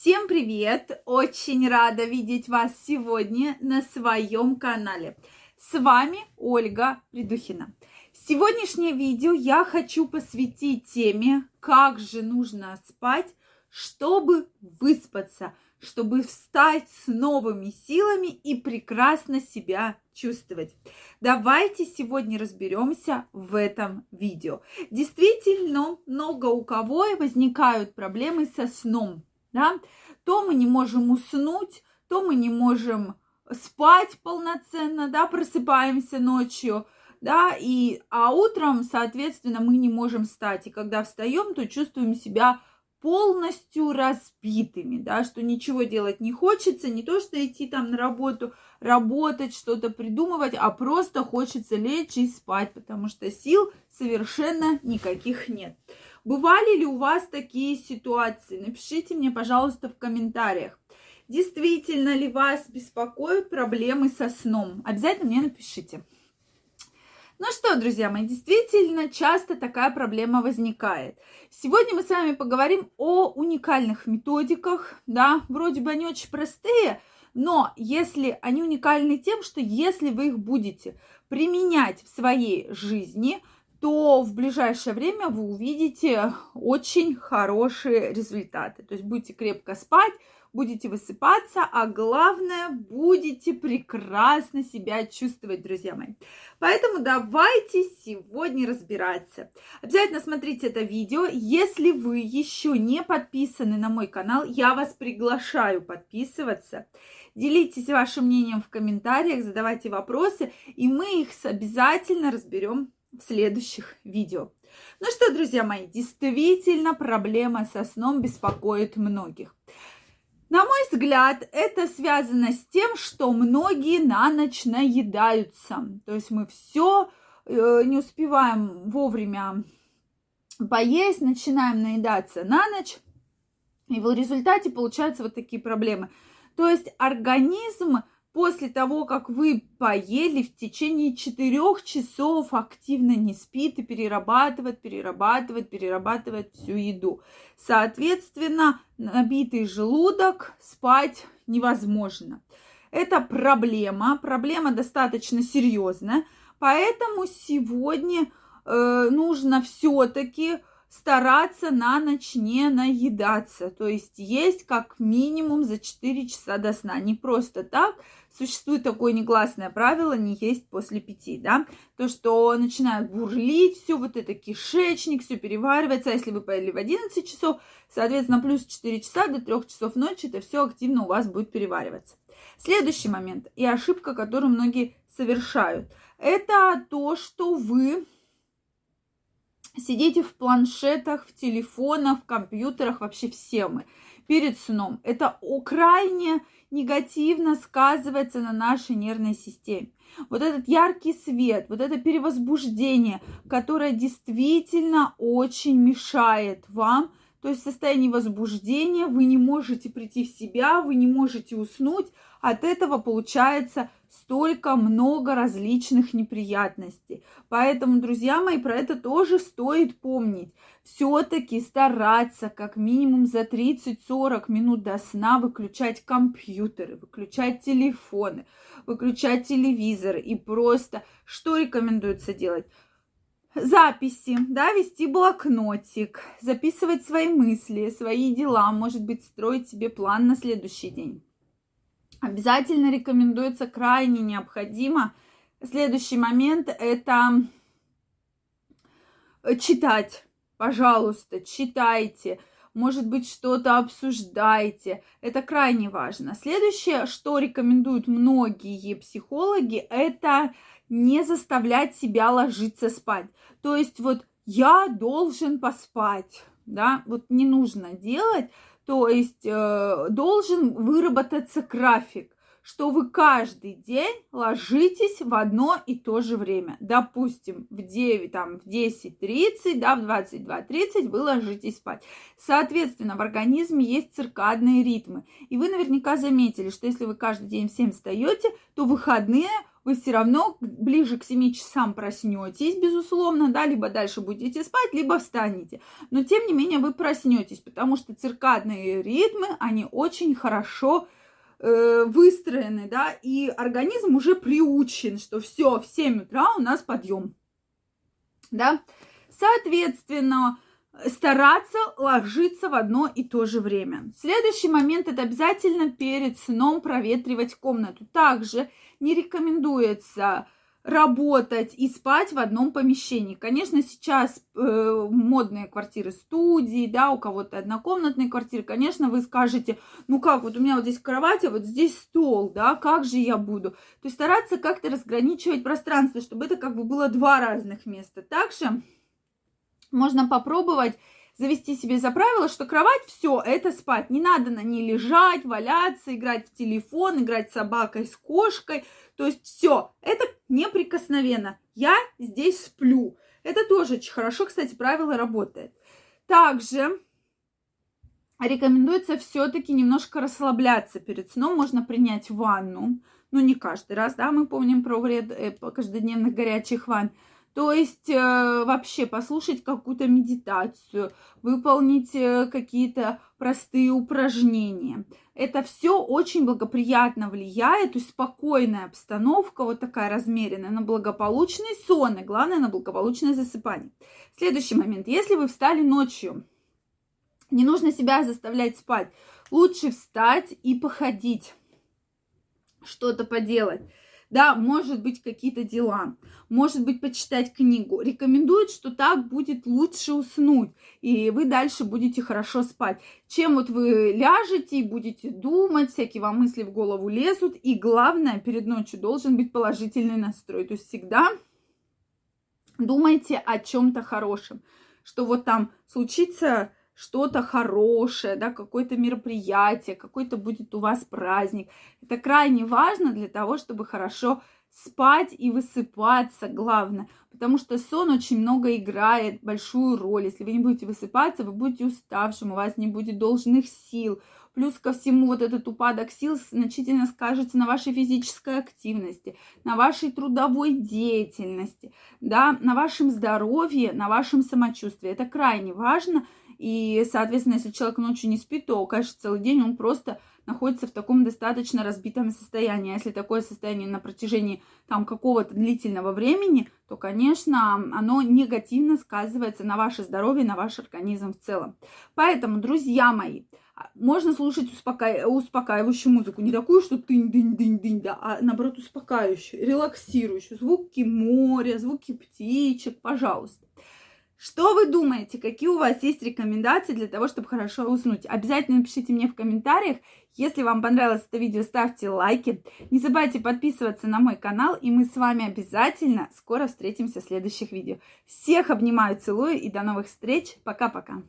Всем привет! Очень рада видеть вас сегодня на своем канале. С вами Ольга Придухина. Сегодняшнее видео я хочу посвятить теме, как же нужно спать, чтобы выспаться, чтобы встать с новыми силами и прекрасно себя чувствовать. Давайте сегодня разберемся в этом видео. Действительно, много у кого возникают проблемы со сном. Да? То мы не можем уснуть, то мы не можем спать полноценно, да, просыпаемся ночью, да, и, а утром, соответственно, мы не можем встать. И когда встаем, то чувствуем себя полностью разбитыми, да, что ничего делать не хочется, не то что идти там на работу, работать, что-то придумывать, а просто хочется лечь и спать, потому что сил совершенно никаких нет. Бывали ли у вас такие ситуации? Напишите мне, пожалуйста, в комментариях. Действительно ли вас беспокоят проблемы со сном? Обязательно мне напишите. Ну что, друзья мои, действительно часто такая проблема возникает. Сегодня мы с вами поговорим о уникальных методиках, да, вроде бы они очень простые, но если они уникальны тем, что если вы их будете применять в своей жизни, то в ближайшее время вы увидите очень хорошие результаты. То есть будете крепко спать, будете высыпаться, а главное, будете прекрасно себя чувствовать, друзья мои. Поэтому давайте сегодня разбираться. Обязательно смотрите это видео. Если вы еще не подписаны на мой канал, я вас приглашаю подписываться. Делитесь вашим мнением в комментариях, задавайте вопросы, и мы их обязательно разберем в следующих видео. Ну что, друзья мои, действительно проблема со сном беспокоит многих. На мой взгляд, это связано с тем, что многие на ночь наедаются. То есть мы все э, не успеваем вовремя поесть, начинаем наедаться на ночь, и в результате получаются вот такие проблемы. То есть организм после того, как вы поели, в течение четырех часов активно не спит и перерабатывает, перерабатывает, перерабатывает всю еду. Соответственно, набитый желудок спать невозможно. Это проблема, проблема достаточно серьезная, поэтому сегодня э, нужно все-таки стараться на ночь не наедаться, то есть есть как минимум за 4 часа до сна, не просто так, существует такое негласное правило не есть после пяти, да, то, что начинает бурлить, все вот это кишечник, все переваривается, а если вы поели в 11 часов, соответственно, плюс 4 часа до 3 часов ночи, это все активно у вас будет перевариваться. Следующий момент и ошибка, которую многие совершают, это то, что вы сидите в планшетах, в телефонах, в компьютерах, вообще все мы перед сном. Это крайне негативно сказывается на нашей нервной системе. Вот этот яркий свет, вот это перевозбуждение, которое действительно очень мешает вам, то есть в состоянии возбуждения вы не можете прийти в себя, вы не можете уснуть, от этого получается столько много различных неприятностей. Поэтому, друзья мои, про это тоже стоит помнить. Все-таки стараться как минимум за 30-40 минут до сна выключать компьютеры, выключать телефоны, выключать телевизоры и просто что рекомендуется делать? записи, да, вести блокнотик, записывать свои мысли, свои дела, может быть, строить себе план на следующий день. Обязательно рекомендуется, крайне необходимо. Следующий момент – это читать. Пожалуйста, читайте. Может быть, что-то обсуждайте. Это крайне важно. Следующее, что рекомендуют многие психологи, это не заставлять себя ложиться спать. То есть вот я должен поспать, да, вот не нужно делать, то есть э, должен выработаться график, что вы каждый день ложитесь в одно и то же время. Допустим, в 9, там, в 10.30, да, в 22.30 вы ложитесь спать. Соответственно, в организме есть циркадные ритмы. И вы наверняка заметили, что если вы каждый день в 7 встаете, то выходные вы все равно ближе к 7 часам проснетесь, безусловно, да, либо дальше будете спать, либо встанете. Но тем не менее вы проснетесь, потому что циркадные ритмы, они очень хорошо э, выстроены, да, и организм уже приучен, что все, в 7 утра у нас подъем, да. Соответственно, стараться ложиться в одно и то же время. Следующий момент это обязательно перед сном проветривать комнату. Также не рекомендуется работать и спать в одном помещении. Конечно, сейчас э, модные квартиры студии, да, у кого-то однокомнатные квартиры. Конечно, вы скажете, ну как, вот у меня вот здесь кровать, а вот здесь стол, да, как же я буду? То есть стараться как-то разграничивать пространство, чтобы это как бы было два разных места. Также можно попробовать завести себе за правило, что кровать все, это спать. Не надо на ней лежать, валяться, играть в телефон, играть с собакой, с кошкой. То есть все, это неприкосновенно. Я здесь сплю. Это тоже очень хорошо, кстати, правило работает. Также рекомендуется все-таки немножко расслабляться перед сном. Можно принять ванну. Ну, не каждый раз, да, мы помним про вред э, каждодневных горячих ванн. То есть э, вообще послушать какую-то медитацию, выполнить э, какие-то простые упражнения. Это все очень благоприятно влияет, то есть спокойная обстановка, вот такая размеренная, на благополучный сон и, главное, на благополучное засыпание. Следующий момент. Если вы встали ночью, не нужно себя заставлять спать. Лучше встать и походить, что-то поделать да, может быть, какие-то дела, может быть, почитать книгу. Рекомендуют, что так будет лучше уснуть, и вы дальше будете хорошо спать. Чем вот вы ляжете и будете думать, всякие вам мысли в голову лезут, и главное, перед ночью должен быть положительный настрой. То есть всегда думайте о чем-то хорошем, что вот там случится что-то хорошее, да, какое-то мероприятие, какой-то будет у вас праздник. Это крайне важно для того, чтобы хорошо спать и высыпаться, главное, потому что сон очень много играет большую роль. Если вы не будете высыпаться, вы будете уставшим, у вас не будет должных сил. Плюс ко всему вот этот упадок сил значительно скажется на вашей физической активности, на вашей трудовой деятельности, да, на вашем здоровье, на вашем самочувствии. Это крайне важно, и, соответственно, если человек ночью не спит, то, конечно, целый день он просто находится в таком достаточно разбитом состоянии. А если такое состояние на протяжении там какого-то длительного времени, то, конечно, оно негативно сказывается на ваше здоровье, на ваш организм в целом. Поэтому, друзья мои, можно слушать успока... успокаивающую музыку. Не такую, что тынь-дынь-дынь-дынь, да, а наоборот успокаивающую, релаксирующую. Звуки моря, звуки птичек, пожалуйста. Что вы думаете? Какие у вас есть рекомендации для того, чтобы хорошо уснуть? Обязательно напишите мне в комментариях. Если вам понравилось это видео, ставьте лайки. Не забывайте подписываться на мой канал, и мы с вами обязательно скоро встретимся в следующих видео. Всех обнимаю, целую и до новых встреч. Пока-пока.